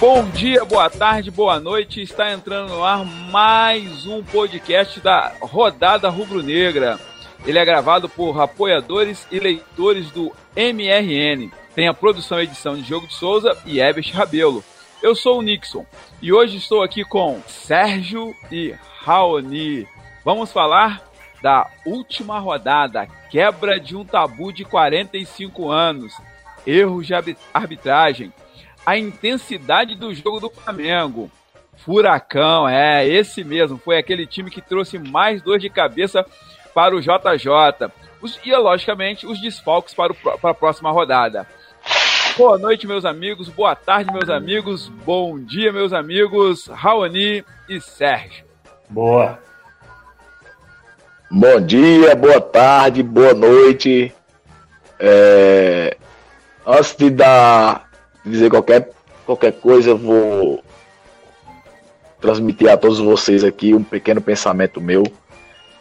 Bom dia, boa tarde, boa noite. Está entrando no ar mais um podcast da Rodada Rubro-Negra. Ele é gravado por apoiadores e leitores do MRN. Tem a produção e edição de Jogo de Souza e Everest Rabelo. Eu sou o Nixon e hoje estou aqui com Sérgio e Raoni. Vamos falar da última rodada, quebra de um tabu de 45 anos, erros de arbitragem, a intensidade do jogo do Flamengo. Furacão, é, esse mesmo. Foi aquele time que trouxe mais dor de cabeça para o JJ. Os, e, logicamente, os desfalques para, o, para a próxima rodada. Boa noite, meus amigos. Boa tarde, meus amigos. Bom dia, meus amigos. Raoni e Sérgio. Boa. Bom dia, boa tarde, boa noite. É... Antes de dar dizer qualquer, qualquer coisa, vou transmitir a todos vocês aqui um pequeno pensamento meu.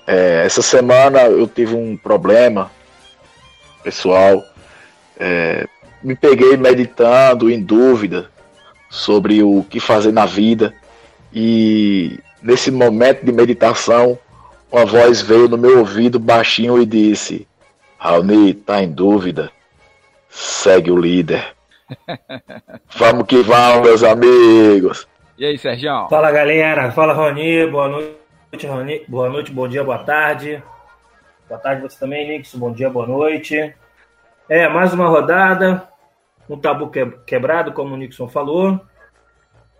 É, essa semana eu tive um problema pessoal. É, me peguei meditando, em dúvida sobre o que fazer na vida. E nesse momento de meditação, uma voz veio no meu ouvido baixinho e disse: Raoni, tá em dúvida? Segue o líder. vamos que vamos, meus amigos. E aí, Sérgio? Fala, galera. Fala, Roni. Boa noite, Roni. Boa noite, bom dia, boa tarde. Boa tarde você também, Nix. Bom dia, boa noite. É, mais uma rodada. Um tabu quebrado, como o Nixon falou.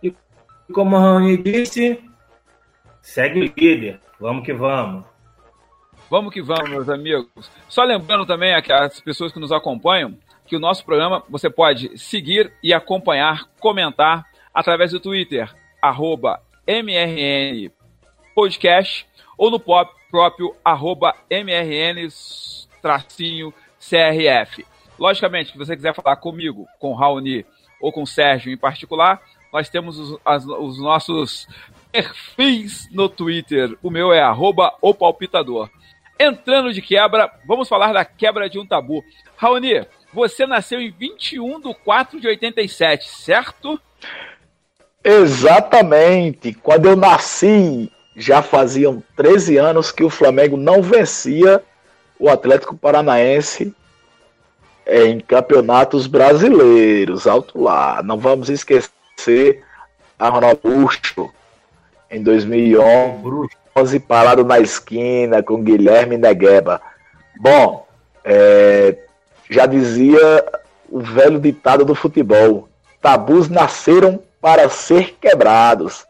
E como o Rony disse, segue o líder. Vamos que vamos. Vamos que vamos, meus amigos. Só lembrando também as pessoas que nos acompanham que o nosso programa você pode seguir e acompanhar, comentar através do Twitter, arroba MRN Podcast, ou no pop, próprio arroba MRN tracinho CRF. Logicamente, se você quiser falar comigo, com Raoni ou com Sérgio em particular, nós temos os, as, os nossos perfis no Twitter. O meu é arroba o palpitador. Entrando de quebra, vamos falar da quebra de um tabu. Raoni, você nasceu em 21 de 4 de 87, certo? Exatamente. Quando eu nasci, já faziam 13 anos que o Flamengo não vencia o Atlético Paranaense em campeonatos brasileiros. Alto lá. Não vamos esquecer a Ronaldo em 2011, parado na esquina com Guilherme Negueba. Bom, é, já dizia o velho ditado do futebol: tabus nasceram para ser quebrados.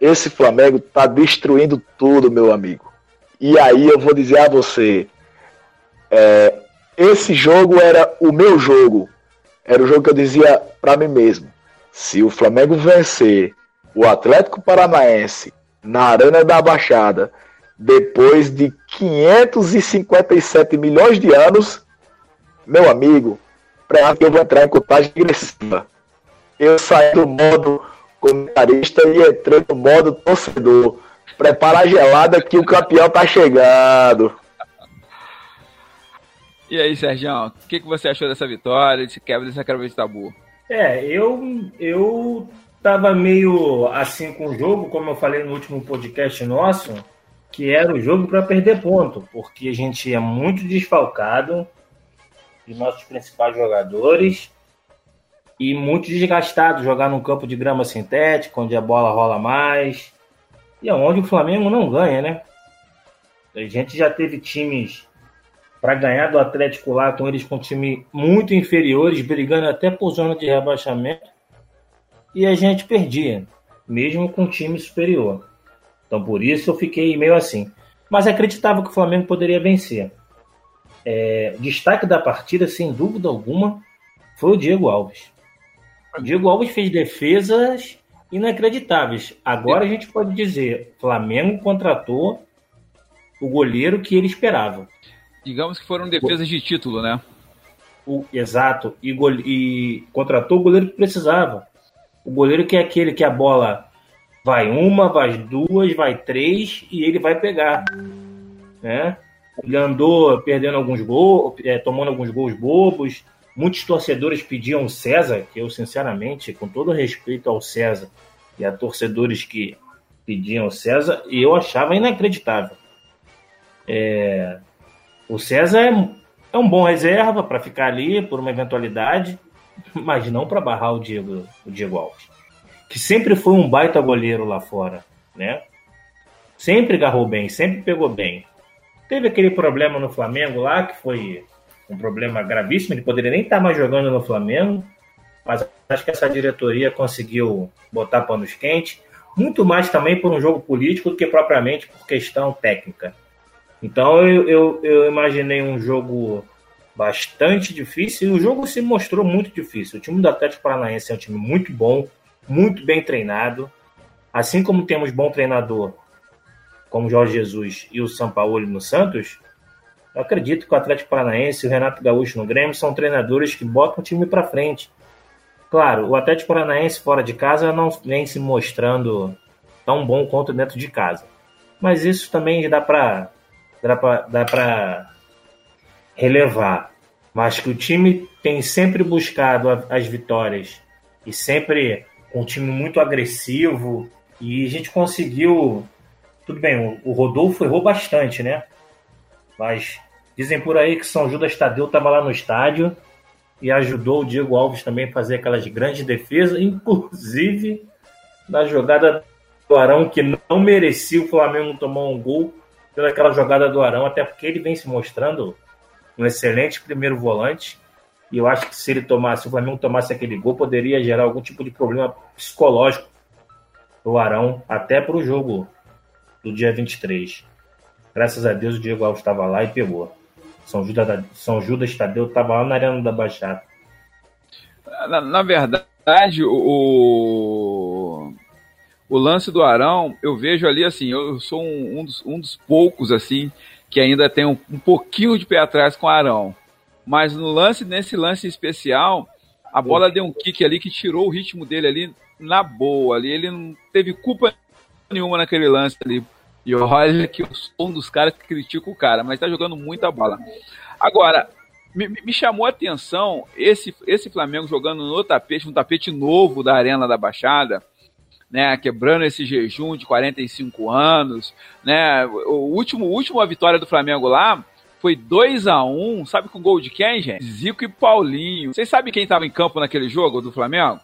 Esse Flamengo está destruindo tudo, meu amigo. E aí eu vou dizer a você: é, esse jogo era o meu jogo. Era o jogo que eu dizia para mim mesmo: se o Flamengo vencer o Atlético Paranaense na Arena da Baixada, depois de 557 milhões de anos, meu amigo, para que eu vou entrar em contagem agressiva. Eu saí do modo comentarista e entrei no modo torcedor. Prepara a gelada que o campeão tá chegando. E aí, Sérgio, o que, que você achou dessa vitória, desse quebra dessa quebra de tabu? É, eu, eu tava meio assim com o jogo, como eu falei no último podcast nosso, que era o jogo para perder ponto, porque a gente é muito desfalcado, de nossos principais jogadores e muito desgastado jogar num campo de grama sintética, onde a bola rola mais e é onde o Flamengo não ganha, né? A gente já teve times para ganhar do Atlético lá com eles com time muito inferiores, brigando até por zona de rebaixamento, e a gente perdia, mesmo com time superior. Então por isso eu fiquei meio assim. Mas acreditava que o Flamengo poderia vencer. É, destaque da partida, sem dúvida alguma, foi o Diego Alves. O Diego Alves fez defesas inacreditáveis. Agora a gente pode dizer: Flamengo contratou o goleiro que ele esperava. Digamos que foram defesas de título, né? O, exato. E, e contratou o goleiro que precisava. O goleiro que é aquele que a bola vai uma, vai duas, vai três e ele vai pegar. Né? Ele andou perdendo alguns gols, é, tomando alguns gols bobos, muitos torcedores pediam César, que eu, sinceramente, com todo respeito ao César e a torcedores que pediam César, e eu achava inacreditável. É, o César é, é um bom reserva para ficar ali por uma eventualidade, mas não para barrar o Diego, o Diego Alves, que sempre foi um baita goleiro lá fora, né? Sempre agarrou bem, sempre pegou bem. Teve aquele problema no Flamengo lá, que foi um problema gravíssimo, ele poderia nem estar mais jogando no Flamengo, mas acho que essa diretoria conseguiu botar panos quentes, muito mais também por um jogo político do que propriamente por questão técnica. Então eu, eu, eu imaginei um jogo bastante difícil e o jogo se mostrou muito difícil. O time do Atlético Paranaense é um time muito bom, muito bem treinado. Assim como temos bom treinador como Jorge Jesus e o São Paulo no Santos, eu acredito que o Atlético Paranaense e o Renato Gaúcho no Grêmio são treinadores que botam o time para frente. Claro, o Atlético Paranaense fora de casa não vem se mostrando tão bom quanto dentro de casa. Mas isso também dá para dá para relevar. Mas que o time tem sempre buscado as vitórias e sempre com um time muito agressivo e a gente conseguiu. Tudo bem, o Rodolfo errou bastante, né? Mas dizem por aí que São Judas Tadeu estava lá no estádio e ajudou o Diego Alves também a fazer aquelas grandes defesas, inclusive na jogada do Arão, que não merecia o Flamengo tomar um gol pelaquela jogada do Arão, até porque ele vem se mostrando um excelente primeiro volante. E eu acho que se ele tomasse, se o Flamengo tomasse aquele gol, poderia gerar algum tipo de problema psicológico do Arão, até para o jogo do dia 23. Graças a Deus o Diego Alves estava lá e pegou. São Judas, São Judas Tadeu estava lá na Arena da Baixada. Na, na verdade, o, o lance do Arão, eu vejo ali assim, eu sou um, um, dos, um dos, poucos assim que ainda tem um, um, pouquinho de pé atrás com o Arão. Mas no lance, nesse lance especial, a bola deu um kick ali que tirou o ritmo dele ali na boa. Ali ele não teve culpa nenhuma naquele lance ali. E olha que eu sou um dos caras que critica o cara, mas tá jogando muita bola. Agora, me, me, chamou a atenção esse, esse Flamengo jogando no tapete, um tapete novo da Arena da Baixada né, quebrando esse jejum de 45 anos, né? O último, última vitória do Flamengo lá foi 2 a 1 sabe com gol de quem, gente? Zico e Paulinho. Vocês sabem quem estava em campo naquele jogo do Flamengo?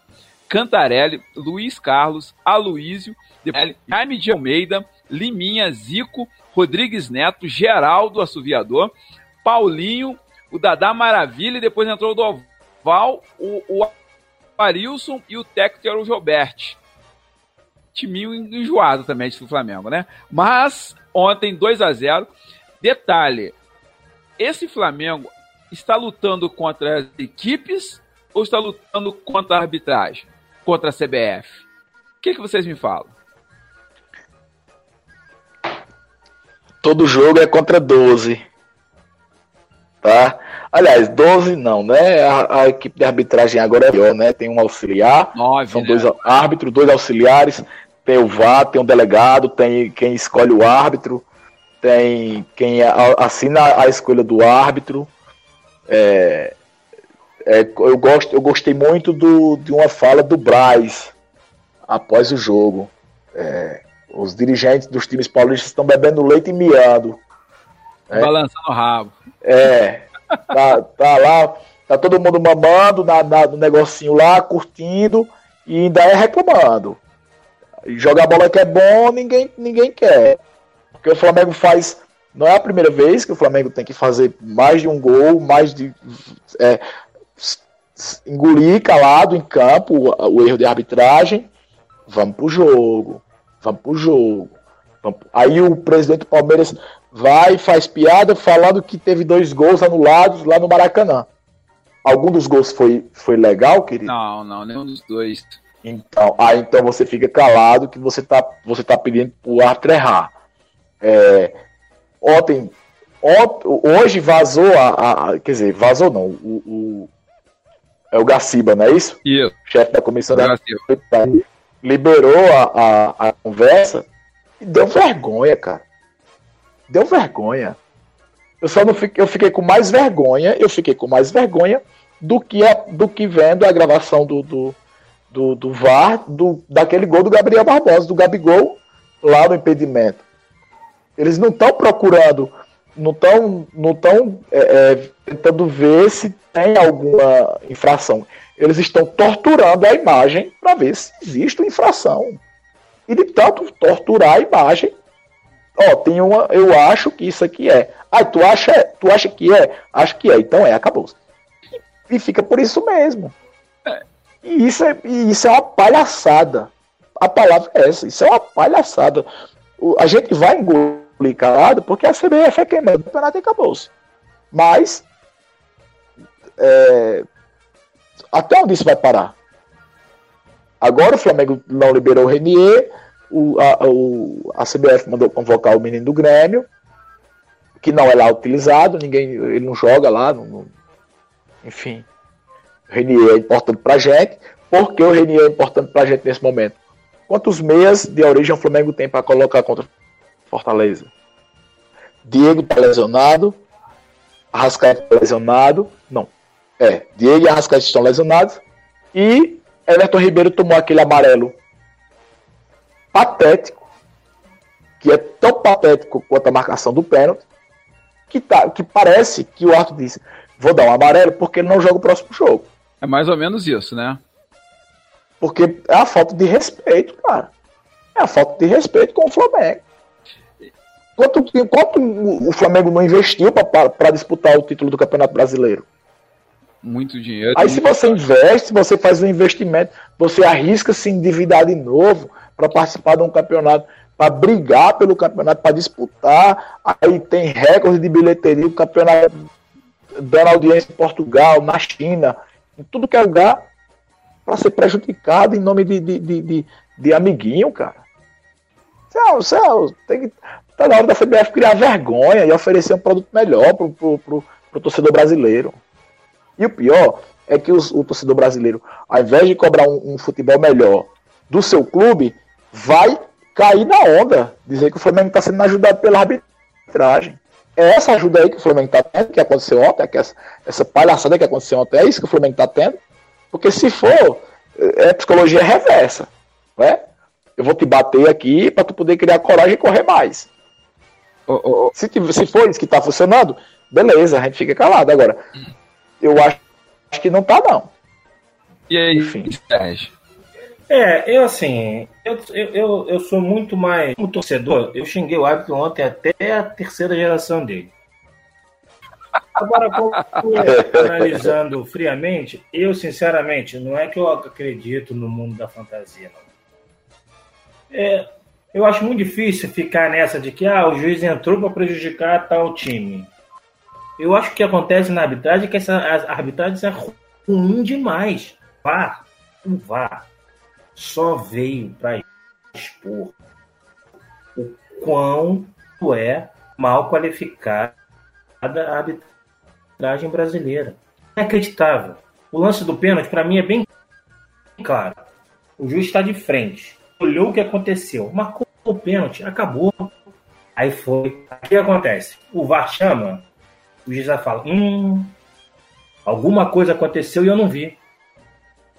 Cantarelli, Luiz Carlos, Aloísio, Jaime de Almeida, Liminha, Zico, Rodrigues Neto, Geraldo Assoviador, Paulinho, o Dadá Maravilha e depois entrou o Doval, o, o Arilson e o técnico era o Gilberto timinho enjoado também do Flamengo, né? Mas ontem 2 a 0 Detalhe: esse Flamengo está lutando contra as equipes ou está lutando contra a arbitragem? Contra a CBF? O que, que vocês me falam? Todo jogo é contra 12. Tá? Aliás, 12 não, né? A, a, equipe de arbitragem agora é pior, né? Tem um auxiliar, Nove, são né? dois árbitros, dois auxiliares, tem o VAR, tem o delegado, tem quem escolhe o árbitro, tem quem assina a escolha do árbitro. É, é, eu, gosto, eu gostei muito do, de uma fala do Braz após o jogo. É, os dirigentes dos times paulistas estão bebendo leite e miando. É, Balançando o rabo. É. Tá, tá lá, tá todo mundo mamando na, na, no negocinho lá, curtindo, e ainda é reclamando. Jogar bola que é bom, ninguém, ninguém quer. Porque o Flamengo faz. Não é a primeira vez que o Flamengo tem que fazer mais de um gol, mais de. É, engolir calado em campo o, o, erro de arbitragem. Vamos pro jogo. Vamos pro jogo. Vamos... Aí o presidente do Palmeiras vai e faz piada falando que teve dois gols anulados lá no Maracanã. Algum dos gols foi, foi legal, querido? Não, não, nenhum dos dois. Então, aí então você fica calado que você tá, você tá pedindo pro árbitro errar. É, ontem, ontem, hoje vazou a, a, a, Quer dizer, vazou não. O, o, é o Gaciba, não é isso? Isso. Chefe da comissão da liberou a, a, a conversa e deu vergonha, cara. Deu vergonha. Eu só não fiquei, eu fiquei com mais vergonha, eu fiquei com mais vergonha do que, a, do que vendo a gravação do, do, do, do VAR do, daquele gol do Gabriel Barbosa, do Gabigol, lá no impedimento. Eles não estão procurando, não estão não tão, é, é, tentando ver se tem alguma infração. Eles estão torturando a imagem para ver se existe infração. E de tanto torturar a imagem, ó, tem uma, eu acho que isso aqui é. Ah, tu acha, tu acha que é? Acho que é, então é, acabou. E fica por isso mesmo. E isso é, e isso é uma palhaçada. A palavra é essa, isso é uma palhaçada. O, a gente vai engolir calado porque a CBF é quem manda o campeonato e acabou-se. Mas é, até onde isso vai parar? Agora o Flamengo não liberou o Renier, o, a, o, a CBF mandou convocar o menino do Grêmio, que não é lá utilizado, ninguém, ele não joga lá, não, não, enfim. O Renier é importante pra gente. Por que o Renier é importante pra gente nesse momento? Quantos meias de origem o Flamengo tem para colocar contra Fortaleza? Diego tá lesionado, Arrascaeta tá lesionado, não. É, Diego e Arrascaeta estão lesionados e Everton Ribeiro tomou aquele amarelo patético, que é tão patético quanto a marcação do pênalti, que, tá, que parece que o Arthur disse: vou dar um amarelo porque ele não joga o próximo jogo. É mais ou menos isso, né? Porque é a falta de respeito, cara. É a falta de respeito com o Flamengo. Quanto, quanto o Flamengo não investiu para disputar o título do Campeonato Brasileiro? Muito dinheiro. Aí, se você investe, você faz um investimento, você arrisca se endividar de novo para participar de um campeonato, para brigar pelo campeonato, para disputar. Aí tem recorde de bilheteria, o campeonato dando audiência em Portugal, na China, em tudo que é lugar, para ser prejudicado em nome de, de, de, de, de amiguinho, cara. Céu, céu, tem que. Tá na hora da CBF criar vergonha e oferecer um produto melhor pro, pro, pro, pro torcedor brasileiro. E o pior é que os, o torcedor brasileiro, ao invés de cobrar um, um, futebol melhor do seu clube, vai cair na onda, dizer que o Flamengo está sendo ajudado pela arbitragem. É essa ajuda aí que o Flamengo está tendo, que aconteceu ontem, é que essa, essa palhaçada que aconteceu ontem, é isso que o Flamengo está tendo. Porque se for, é psicologia reversa. Né? Eu vou te bater aqui para tu poder criar coragem e correr mais. Oh, oh, oh. Se, se for isso que está funcionando, beleza, a gente fica calado. Agora, eu acho, acho que não tá, não. E aí, Enfim. Sérgio? É, eu assim, eu, eu, eu sou muito mais. Como torcedor, eu xinguei o árbitro ontem até a terceira geração dele. Agora, analisando friamente, eu sinceramente, não é que eu acredito no mundo da fantasia, não. É, eu acho muito difícil ficar nessa de que ah, o juiz entrou para prejudicar tal time. Eu acho que acontece na arbitragem que essa arbitragem é ruim demais. VAR, o VAR só veio para expor o quão é mal qualificada a arbitragem brasileira. É inacreditável. O lance do pênalti, para mim, é bem claro. O juiz está de frente, olhou o que aconteceu, marcou o pênalti, acabou. Aí foi. O que acontece? O VAR chama, o juiz já fala: hum, alguma coisa aconteceu e eu não vi.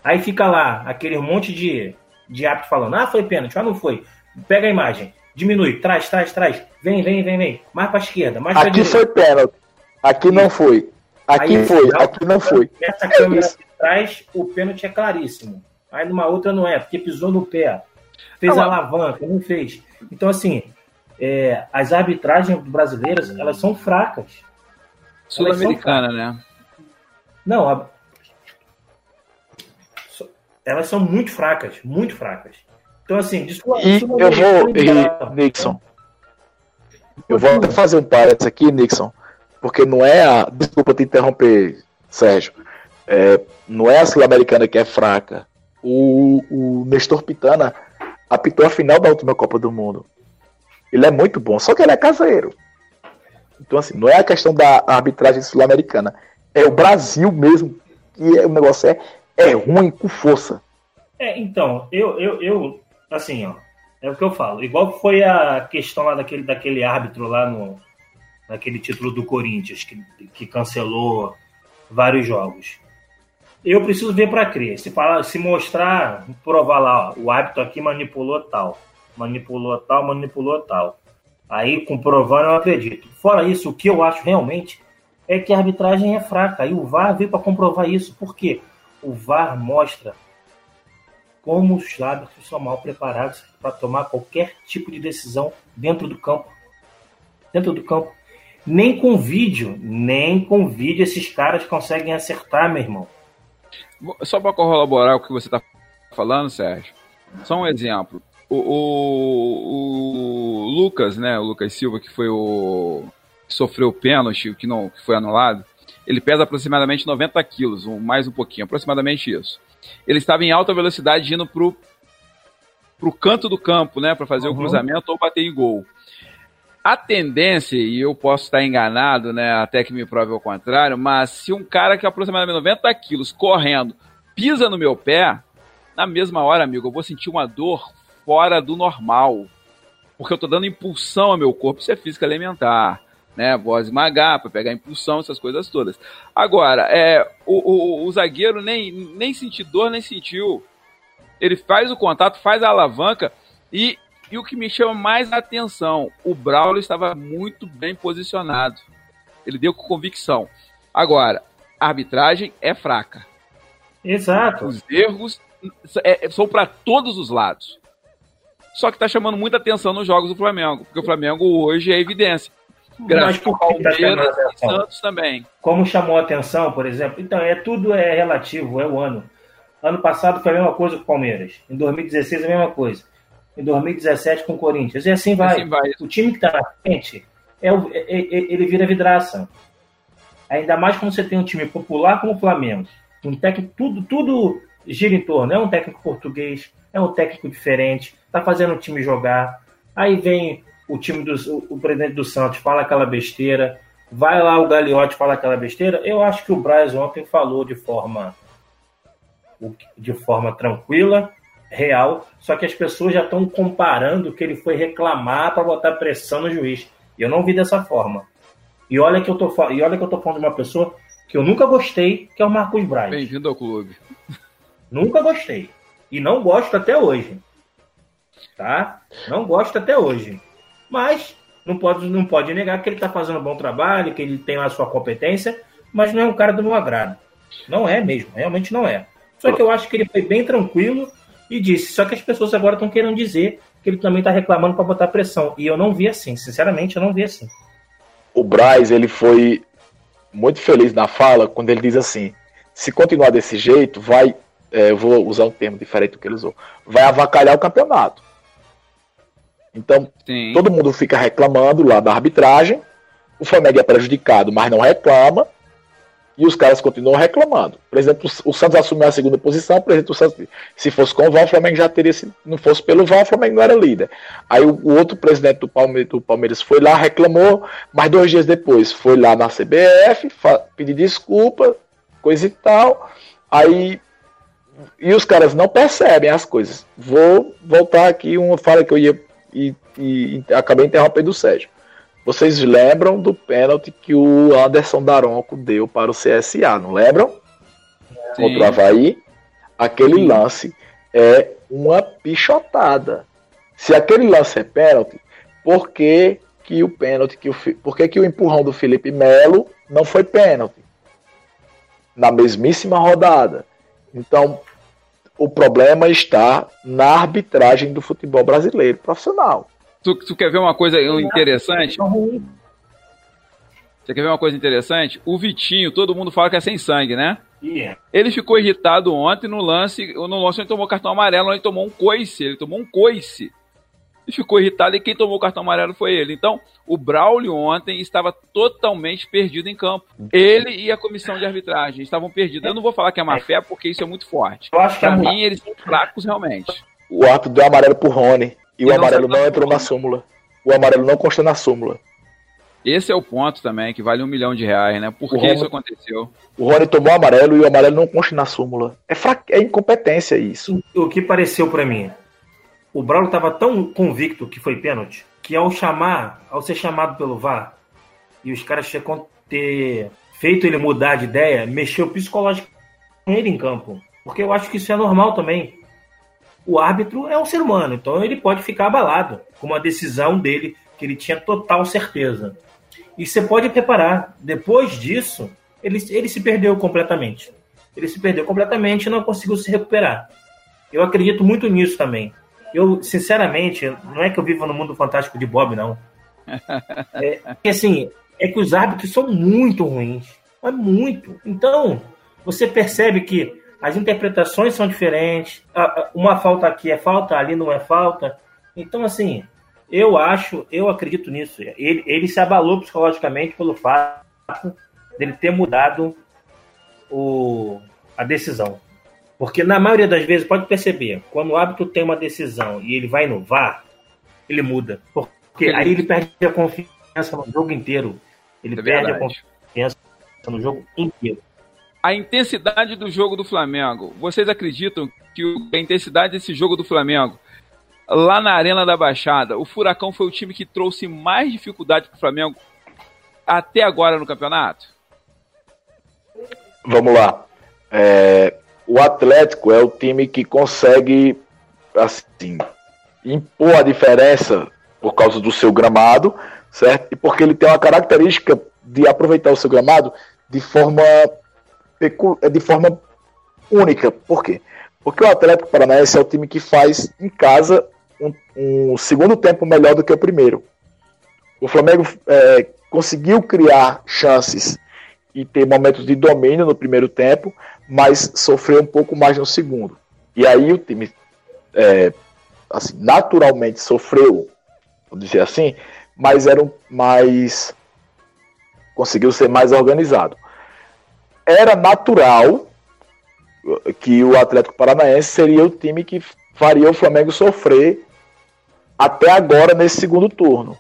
Aí fica lá aquele monte de, de árbitro falando: ah, foi pênalti, ah, não foi. Pega a imagem, diminui, traz, traz, traz. Vem, vem, vem, vem. Mais pra esquerda, mais pra Aqui foi pênalti. Aqui não foi. Aqui Aí, foi, aqui não foi. Essa câmera é atrás, o pênalti é claríssimo. Aí numa outra não é, porque pisou no pé. Fez não, alavanca, não fez. Então, assim, é, as arbitragens brasileiras, elas são fracas. Sul-Americana, né? Não, a... elas são muito fracas, muito fracas. Então, assim, desculpa, e eu vou, e, Nixon, eu vou até fazer um parênteses aqui, Nixon, porque não é a. Desculpa te interromper, Sérgio. É, não é a Sul-Americana que é fraca. O, o Nestor Pitana apitou a final da última Copa do Mundo. Ele é muito bom, só que ele é caseiro. Então, assim, não é a questão da arbitragem sul-americana. É o Brasil mesmo que é, o negócio é, é ruim com força. É, então, eu, eu, eu, assim, ó, é o que eu falo. Igual foi a questão lá daquele, daquele árbitro lá no naquele título do Corinthians, que, que cancelou vários jogos. Eu preciso ver para crer. Se, falar, se mostrar, provar lá, ó, o hábito aqui manipulou tal, manipulou tal, manipulou tal. Aí, comprovando, eu acredito. Fora isso, o que eu acho realmente é que a arbitragem é fraca. E o VAR veio para comprovar isso. Por quê? O VAR mostra como os árbitros são mal preparados para tomar qualquer tipo de decisão dentro do campo. Dentro do campo. Nem com vídeo, nem com vídeo esses caras conseguem acertar, meu irmão. Só para corroborar o que você está falando, Sérgio, só um exemplo. O, o, o, Lucas, né, o Lucas Silva, que foi o que sofreu o pênalti, que não que foi anulado, ele pesa aproximadamente 90 quilos, mais um pouquinho, aproximadamente isso. Ele estava em alta velocidade indo pro pro canto do campo, né, para fazer uhum. o cruzamento ou bater em gol. A tendência, e eu posso estar enganado, né, até que me prove o contrário, mas se um cara que é aproximadamente 90 quilos correndo pisa no meu pé, na mesma hora, amigo, eu vou sentir uma dor fora do normal. Porque eu estou dando impulsão ao meu corpo, isso é física elementar. Né, vou esmagar para pegar impulsão, essas coisas todas. Agora, é, o, o, o, zagueiro nem, nem sentiu dor, nem sentiu. Ele faz o contato, faz a alavanca e e o que me chama mais a atenção, o Braulio estava muito bem posicionado. Ele deu com convicção. Agora, a arbitragem é fraca. Exato. Os erros é, são para todos os lados. Só que está chamando muita atenção nos jogos do Flamengo, porque o Flamengo hoje é evidência. Graças ao Palmeiras tá e Santos também. Como chamou a atenção, por exemplo? Então, é tudo é relativo, é o ano. Ano passado foi a mesma coisa com o Palmeiras. Em 2016 a mesma coisa em 2017 com o Corinthians. E assim vai. Assim vai. O time que está na frente, é, o, é, é, ele vira vidraça. Ainda mais quando você tem um time popular como o Flamengo. Um técnico, tudo, tudo gira em torno. É um técnico português, é um técnico diferente, está fazendo o time jogar. Aí vem o time do o, o presidente do Santos, fala aquela besteira. Vai lá o Gagliotti fala aquela besteira. Eu acho que o Braz ontem falou de forma de forma tranquila, real, só que as pessoas já estão comparando que ele foi reclamar para botar pressão no juiz. E eu não vi dessa forma. E olha que eu tô, e olha que eu tô falando de uma pessoa que eu nunca gostei, que é o Marcos Braz. Bem-vindo ao clube. Nunca gostei. E não gosto até hoje. Tá? Não gosto até hoje. Mas não pode, não pode negar que ele está fazendo um bom trabalho, que ele tem a sua competência, mas não é um cara do meu agrado. Não é mesmo, realmente não é. Só que eu acho que ele foi bem tranquilo e disse. Só que as pessoas agora estão querendo dizer que ele também está reclamando para botar pressão. E eu não vi assim, sinceramente, eu não vi assim. O Braz, ele foi muito feliz na fala quando ele diz assim: se continuar desse jeito, vai. É, eu vou usar um termo diferente do que ele usou. Vai avacalhar o campeonato. Então, Sim. todo mundo fica reclamando lá da arbitragem. O Flamengo é prejudicado, mas não reclama e os caras continuam reclamando. Por exemplo, o Santos assumiu a segunda posição, por exemplo, Santos, se fosse com o VAR, o Flamengo já teria, se não fosse pelo VAR, o Flamengo não era líder. Aí o, o outro presidente do Palmeiras, do Palmeiras, foi lá, reclamou, mas dois dias depois foi lá na CBF, pedir desculpa, coisa e tal. Aí e os caras não percebem as coisas. Vou voltar aqui uma fala que eu ia e, e, e acabei interrompendo o Sérgio. Vocês lembram do pênalti que o Anderson Daronco deu para o CSA, não lembram? Sim. Contra o Havaí? Aquele Sim. lance é uma pichotada. Se aquele lance é pênalti, por que, que o pênalti, que o, por que, que o empurrão do Felipe Melo não foi pênalti? Na mesmíssima rodada. Então, o problema está na arbitragem do futebol brasileiro profissional. Tu, tu quer ver uma coisa interessante? Você quer ver uma coisa interessante? O Vitinho, todo mundo fala que é sem sangue, né? Yeah. Ele ficou irritado ontem no lance. No lance ele tomou cartão amarelo, ele tomou um coice. Ele tomou um coice. E ficou irritado e quem tomou o cartão amarelo foi ele. Então, o Braulio ontem estava totalmente perdido em campo. Ele e a comissão de arbitragem estavam perdidos. Eu não vou falar que é má fé, porque isso é muito forte. Para mim, eles são fracos realmente. O ato deu amarelo pro Rony. E, o amarelo não entrou na súmula. O amarelo não consta na súmula. Esse é o ponto também, que vale um milhão de reais, né? Por que Rony, isso aconteceu? O Rony tomou amarelo e o amarelo não consta na súmula. É, fra... é incompetência isso. O que pareceu para mim? O Braulio estava tão convicto que foi pênalti, que ao chamar, ao ser chamado pelo VAR, e os caras tinham ter feito ele mudar de ideia, mexeu psicologicamente ele em campo, porque eu acho que isso é normal também. O árbitro é um ser humano, então ele pode ficar abalado com uma decisão dele que ele tinha total certeza. E você pode preparar. Depois disso, ele, ele se perdeu completamente. Ele se perdeu completamente e não conseguiu se recuperar. Eu acredito muito nisso também. Eu, sinceramente, não é que eu vivo no mundo fantástico de Bob, não. É, é assim, é que os árbitros são muito ruins. É muito. Então, você percebe que as interpretações são diferentes. Uma falta aqui é falta, ali não é falta. Então, assim, eu acho, eu acredito nisso. Ele, ele se abalou psicologicamente pelo fato dele ter mudado o, a decisão. Porque na maioria das vezes, pode perceber, quando o árbitro tem uma decisão e ele vai inovar, ele muda. Porque aí ele perde a confiança no jogo inteiro. Ele é perde a confiança no jogo inteiro. A intensidade do jogo do Flamengo. Vocês acreditam que a intensidade desse jogo do Flamengo, lá na Arena da Baixada, o Furacão foi o time que trouxe mais dificuldade para o Flamengo até agora no campeonato? Vamos lá. É, o Atlético é o time que consegue assim impor a diferença por causa do seu gramado, certo? E porque ele tem uma característica de aproveitar o seu gramado de forma de forma única. Por quê? Porque o Atlético Paranaense é o time que faz em casa um, um segundo tempo melhor do que o primeiro. O Flamengo é, conseguiu criar chances e ter momentos de domínio no primeiro tempo, mas sofreu um pouco mais no segundo. E aí o time é, assim, naturalmente sofreu, vou dizer assim, mas era um, mais conseguiu ser mais organizado. Era natural que o Atlético Paranaense seria o time que faria o Flamengo sofrer até agora nesse segundo turno,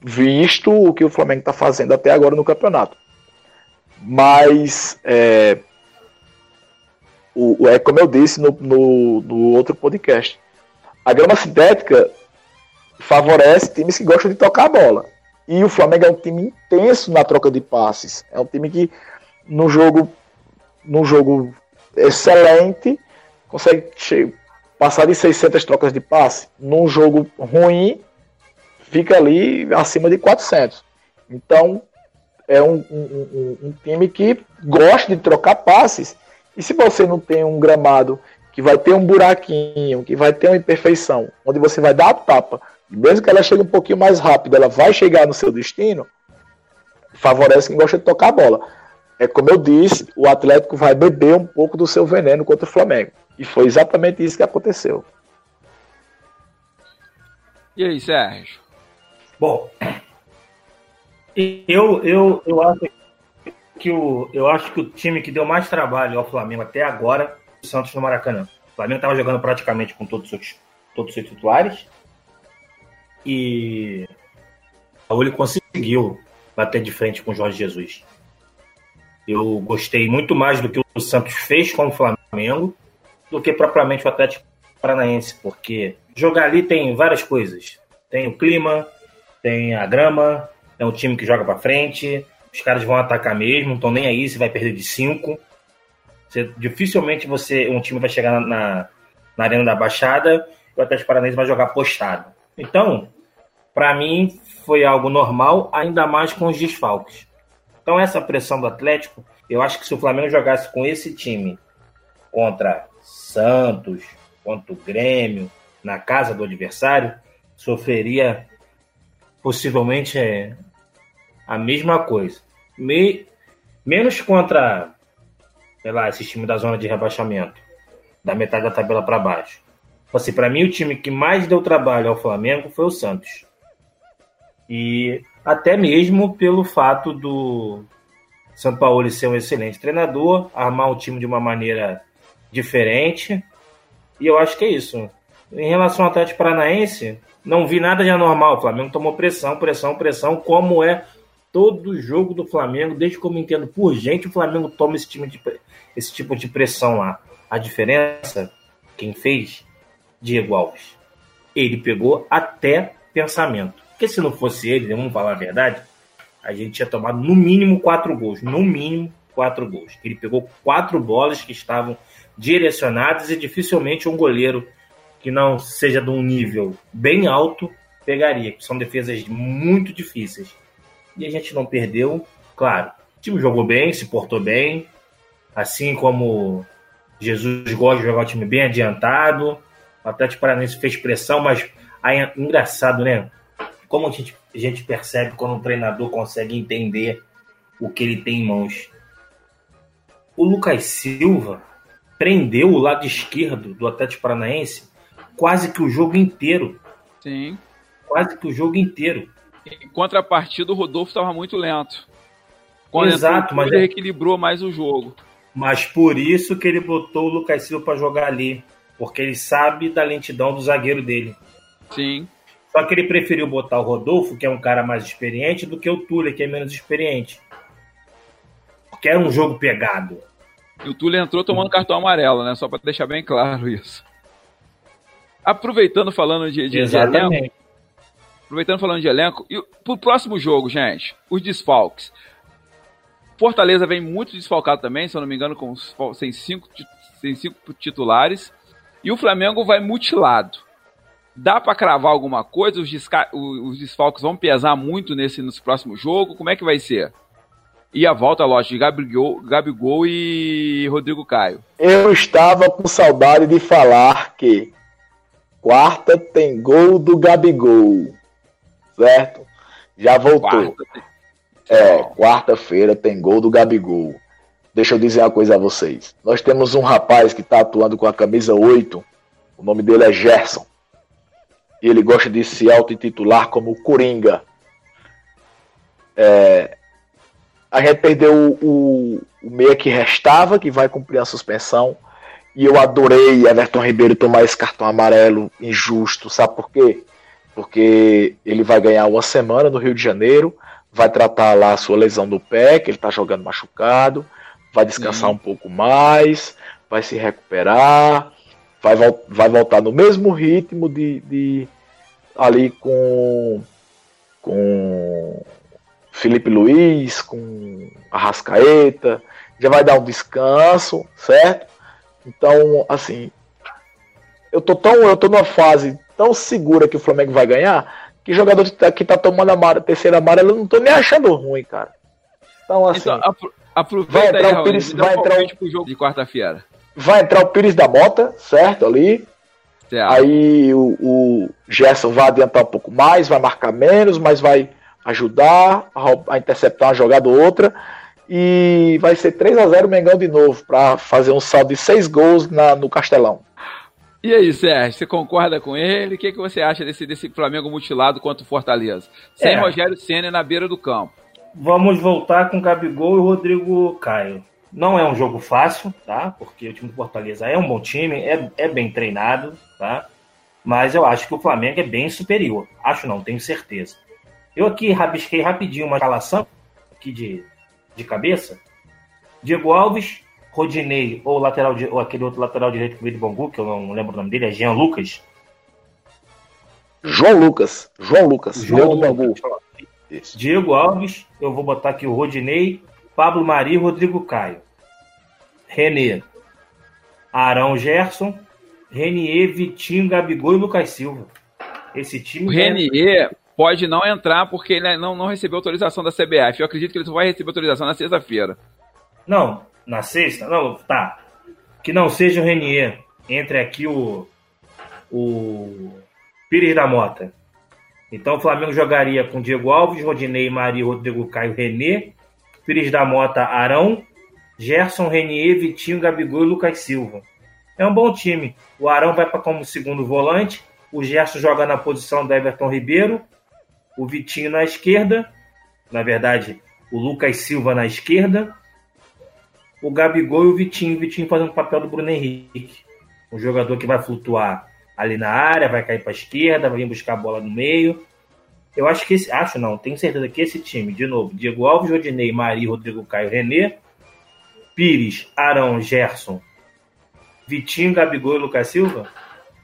visto o que o Flamengo está fazendo até agora no campeonato. Mas é, o, é como eu disse no, no, no outro podcast, a grama sintética favorece times que gostam de tocar a bola. E o Flamengo é um time intenso na troca de passes. É um time que no jogo, no jogo excelente consegue passar de 600 trocas de passe. Num jogo ruim fica ali acima de 400. Então é um, um, um, time que gosta de trocar passes. E se você não tem um gramado que vai ter um buraquinho, que vai ter uma imperfeição, onde você vai dar a tapa, mesmo que ela chegue um pouquinho mais rápido, ela vai chegar no seu destino, favorece quem gosta de tocar a bola. É como eu disse, o Atlético vai beber um pouco do seu veneno contra o Flamengo. E foi exatamente isso que aconteceu. E aí, Sérgio? Bom, eu, eu, eu acho que o eu acho que o time que deu mais trabalho ao Flamengo até agora é o Santos no Maracanã. O Flamengo estava jogando praticamente com todos os todos os seus titulares e o ele conseguiu bater de frente com o Jorge Jesus. Eu gostei muito mais do que o Santos fez com o Flamengo do que propriamente o Atlético Paranaense, porque jogar ali tem várias coisas. Tem o clima, tem a grama, é um time que joga para frente, os caras vão atacar mesmo, não estão nem aí se vai perder de 5. Dificilmente você um time vai chegar na, na Arena da Baixada e o Atlético Paranaense vai jogar postado. Então, para mim, foi algo normal, ainda mais com os desfalques. Então, essa pressão do Atlético, eu acho que se o Flamengo jogasse com esse time contra Santos, contra o Grêmio, na casa do adversário, sofreria possivelmente é, a mesma coisa. Me, menos contra, sei lá, esse time da zona de rebaixamento, da metade da tabela para baixo. Assim, para mim, o time que mais deu trabalho ao Flamengo foi o Santos. E até mesmo pelo fato do São Paulo ser um excelente treinador, armar o time de uma maneira diferente. E eu acho que é isso. Em relação ao Atlético Paranaense, não vi nada de anormal. O Flamengo tomou pressão, pressão, pressão, como é todo jogo do Flamengo, desde que eu me entendo por gente, o Flamengo toma esse, time de, esse tipo de pressão lá. A diferença, quem fez? Diego Alves. Ele pegou até pensamento. Porque se não fosse ele, vamos falar a verdade, a gente tinha tomado no mínimo quatro gols. No mínimo quatro gols. Ele pegou quatro bolas que estavam direcionadas e dificilmente um goleiro que não seja de um nível bem alto pegaria, são defesas muito difíceis. E a gente não perdeu, claro. O time jogou bem, se portou bem, assim como Jesus gosta de jogar o time bem adiantado. O Atlético Paranaense fez pressão, mas aí, é engraçado, né? Como a gente, a gente percebe quando um treinador consegue entender o que ele tem em mãos. O Lucas Silva prendeu o lado esquerdo do Atlético Paranaense quase que o jogo inteiro. Sim. Quase que o jogo inteiro. Em contrapartida, o Rodolfo estava muito lento. Quando Exato, mas ele é... equilibrou mais o jogo. Mas por isso que ele botou o Lucas Silva para jogar ali, porque ele sabe da lentidão do zagueiro dele. Sim. Só que ele preferiu botar o Rodolfo, que é um cara mais experiente, do que o Túlio, que é menos experiente. Porque era um jogo pegado. E o Túlio entrou tomando cartão amarelo, né? Só para deixar bem claro isso. Aproveitando falando de, de, de elenco. Aproveitando falando de elenco. E pro próximo jogo, gente, os desfalques. Fortaleza vem muito desfalcado também, se eu não me engano, com sem cinco, sem cinco titulares. E o Flamengo vai mutilado. Dá para cravar alguma coisa? Os, os desfalques vão pesar muito nesse nos próximo jogo? Como é que vai ser? E a volta, lógico, de Gabigol, Gabigol e Rodrigo Caio. Eu estava com saudade de falar que quarta tem gol do Gabigol, certo? Já voltou. Quarta É, quarta-feira tem gol do Gabigol. Deixa eu dizer uma coisa a vocês. Nós temos um rapaz que está atuando com a camisa 8. O nome dele é Gerson. E ele gosta de se auto-intitular como Coringa. É, a gente perdeu o, o meia que restava, que vai cumprir a suspensão. E eu adorei Everton Ribeiro tomar esse cartão amarelo injusto. Sabe por quê? Porque ele vai ganhar uma semana no Rio de Janeiro, vai tratar lá a sua lesão do pé, que ele está jogando machucado, vai descansar uhum. um pouco mais, vai se recuperar, vai, vai voltar no mesmo ritmo de, de ali com, com Felipe Luiz, com Arrascaeta, já vai dar um descanso, certo? Então, assim, eu tô tão, eu tô numa fase tão segura que o Flamengo vai ganhar, que jogador que tá, que tá tomando a terceira amarela, eu não tô nem achando ruim, cara. Então, assim, então, aproveita vai entrar aí, o Pires, vai entrar o jogo de quarta-feira. Vai entrar o Pires da Mota, certo? Ali. Certo. Aí o, o Gerson vai adiantar um pouco mais, vai marcar menos, mas vai ajudar a, a interceptar uma jogada ou outra. E vai ser 3 a 0 Mengão de novo, para fazer um saldo de 6 gols na, no Castelão. E aí, Sérgio, você concorda com ele? O que, que você acha desse, desse Flamengo mutilado contra o Fortaleza? Sem é. Rogério Senna na beira do campo. Vamos voltar com Gabigol e Rodrigo Caio. Não é um jogo fácil, tá? Porque o time do Fortaleza é um bom time, é, é bem treinado, tá? Mas eu acho que o Flamengo é bem superior. Acho não, tenho certeza. Eu aqui rabisquei rapidinho uma escalação aqui de, de cabeça. Diego Alves, Rodinei, ou, lateral, ou aquele outro lateral direito que veio de Bangu, que eu não lembro o nome dele, é Jean Lucas. João Lucas. João Lucas. João Lucas. Diego Alves, eu vou botar aqui o Rodinei, Pablo Mari e Rodrigo Caio. Renê. Arão Gerson, Renier, Vitinho, Gabigol e Lucas Silva. Esse time. O Renier, pode não entrar porque ele não, não recebeu autorização da CBF. Eu acredito que ele só vai receber autorização na sexta-feira. Não, na sexta? Não, tá. Que não seja o Renier. Entre aqui o. O. Pires da Mota. Então o Flamengo jogaria com Diego Alves, Rodinei, Maria, Rodrigo Caio, Renê, Pires da Mota, Arão, Gerson, Renier, Vitinho, Gabigol e Lucas Silva. É um bom time. O Arão vai para como segundo volante, o Gerson joga na posição do Everton Ribeiro, o Vitinho na esquerda, na verdade, o Lucas Silva na esquerda, o Gabigol e o Vitinho, o Vitinho fazendo o papel do Bruno Henrique, um jogador que vai flutuar ali na área, vai cair para a esquerda, vai vir buscar a bola no meio. Eu acho que esse, acho não, tenho certeza que esse time, de novo, Diego Alves, Rodinei, Mari, Rodrigo Caio, Renê, Pires, Arão, Gerson, Vitinho, Gabigol e Lucas Silva,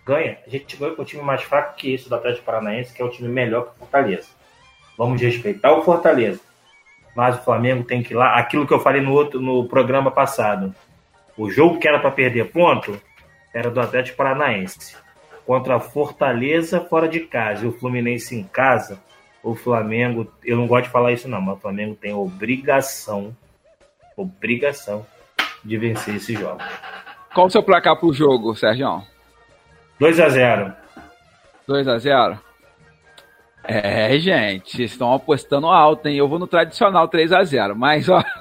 ganha, a gente ganha com um time mais fraco que esse do Atlético Paranaense, que é o time melhor que o Fortaleza. Vamos respeitar o Fortaleza. mas o Flamengo tem que ir lá. Aquilo que eu falei no outro no programa passado. O jogo que era para perder ponto era do Atlético Paranaense. Contra a Fortaleza fora de casa e o Fluminense em casa, o Flamengo, eu não gosto de falar isso não, mas o Flamengo tem obrigação, obrigação de vencer esse jogo. Qual o seu placar pro jogo, Sérgio? 2 a 0 2 a 0 É, gente, vocês estão apostando alto, hein? Eu vou no tradicional 3 a 0 mas ó.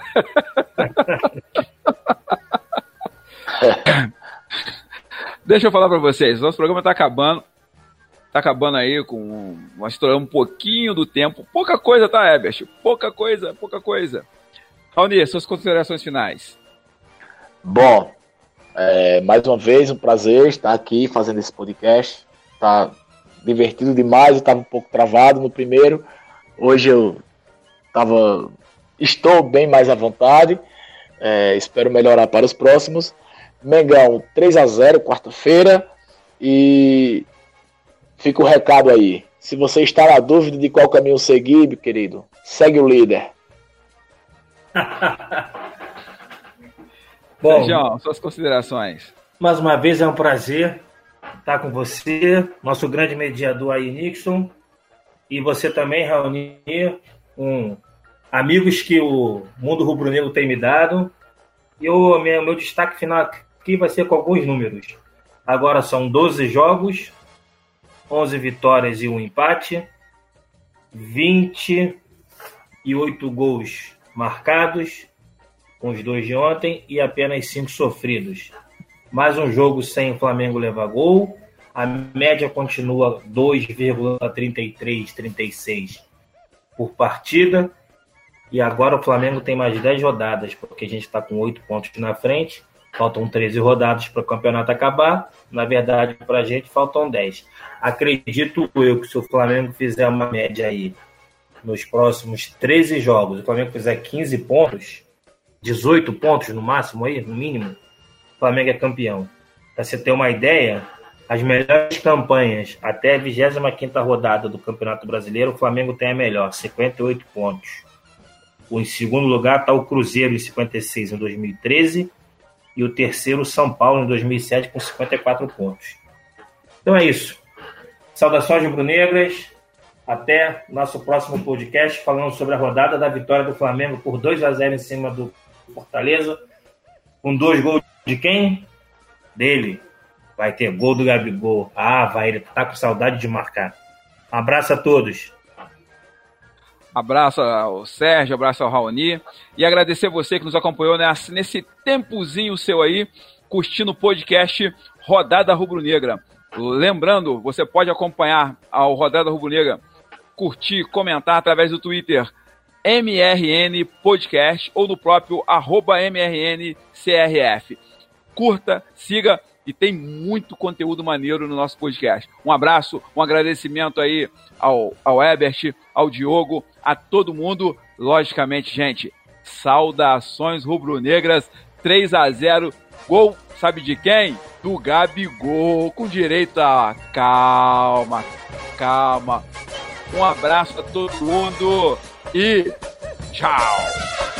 Deixa eu falar para vocês, nosso programa tá acabando. Tá acabando aí com. Nós estouramos um pouquinho do tempo. Pouca coisa, tá, Ebert? Pouca coisa, pouca coisa. Raoni, suas considerações finais. Bom, é, mais uma vez, um prazer estar aqui fazendo esse podcast. Tá divertido demais, eu estava um pouco travado no primeiro. Hoje eu tava, estou bem mais à vontade. É, espero melhorar para os próximos. Mengão 3 a 0 quarta-feira. E fica o recado aí. Se você está na dúvida de qual caminho seguir, meu querido, segue o líder. Bom, Sérgio, suas considerações. Mais uma vez é um prazer estar com você, nosso grande mediador aí, Nixon, e você também, Raoni, um, amigos que o mundo rubro-negro tem me dado. E o meu, meu destaque final aqui vai ser com alguns números. Agora são 12 jogos, 11 vitórias e um empate, 28 gols marcados, com os dois de ontem, e apenas 5 sofridos. Mais um jogo sem o Flamengo levar gol. A média continua 2,33, 36 por partida. E agora o Flamengo tem mais 10 rodadas, porque a gente está com 8 pontos na frente. Faltam 13 rodadas para o campeonato acabar. Na verdade, para a gente faltam 10. Acredito eu que se o Flamengo fizer uma média aí nos próximos 13 jogos, o Flamengo fizer 15 pontos, 18 pontos no máximo aí, no mínimo, o Flamengo é campeão. Para você ter uma ideia, as melhores campanhas até a 25 rodada do Campeonato Brasileiro, o Flamengo tem a melhor, 58 pontos. Em segundo lugar está o Cruzeiro, em 56 em 2013, e o terceiro, São Paulo, em 2007, com 54 pontos. Então é isso. Saudações rubro-negras. Até nosso próximo podcast, falando sobre a rodada da vitória do Flamengo por 2 a 0 em cima do Fortaleza. Com dois gols de quem? Dele. Vai ter gol do Gabigol. Ah, vai, ele tá com saudade de marcar. Um abraço a todos. Abraço ao Sérgio, abraço ao Raoni. E agradecer você que nos acompanhou nesse, tempozinho seu aí, curtindo o podcast Rodada Rubro Negra. Lembrando, você pode acompanhar ao Rodada Rubro Negra, curtir, comentar através do Twitter MRN Podcast ou no próprio arroba MRNCRF. Curta, siga e tem muito conteúdo maneiro no nosso podcast. Um abraço, um agradecimento aí ao, ao Ebert, ao Diogo, a todo mundo. Logicamente, gente, saudações rubro-negras, 3 a 0 gol, sabe de quem? Do Gabigol, com direito a calma, calma. Um abraço a todo mundo e tchau!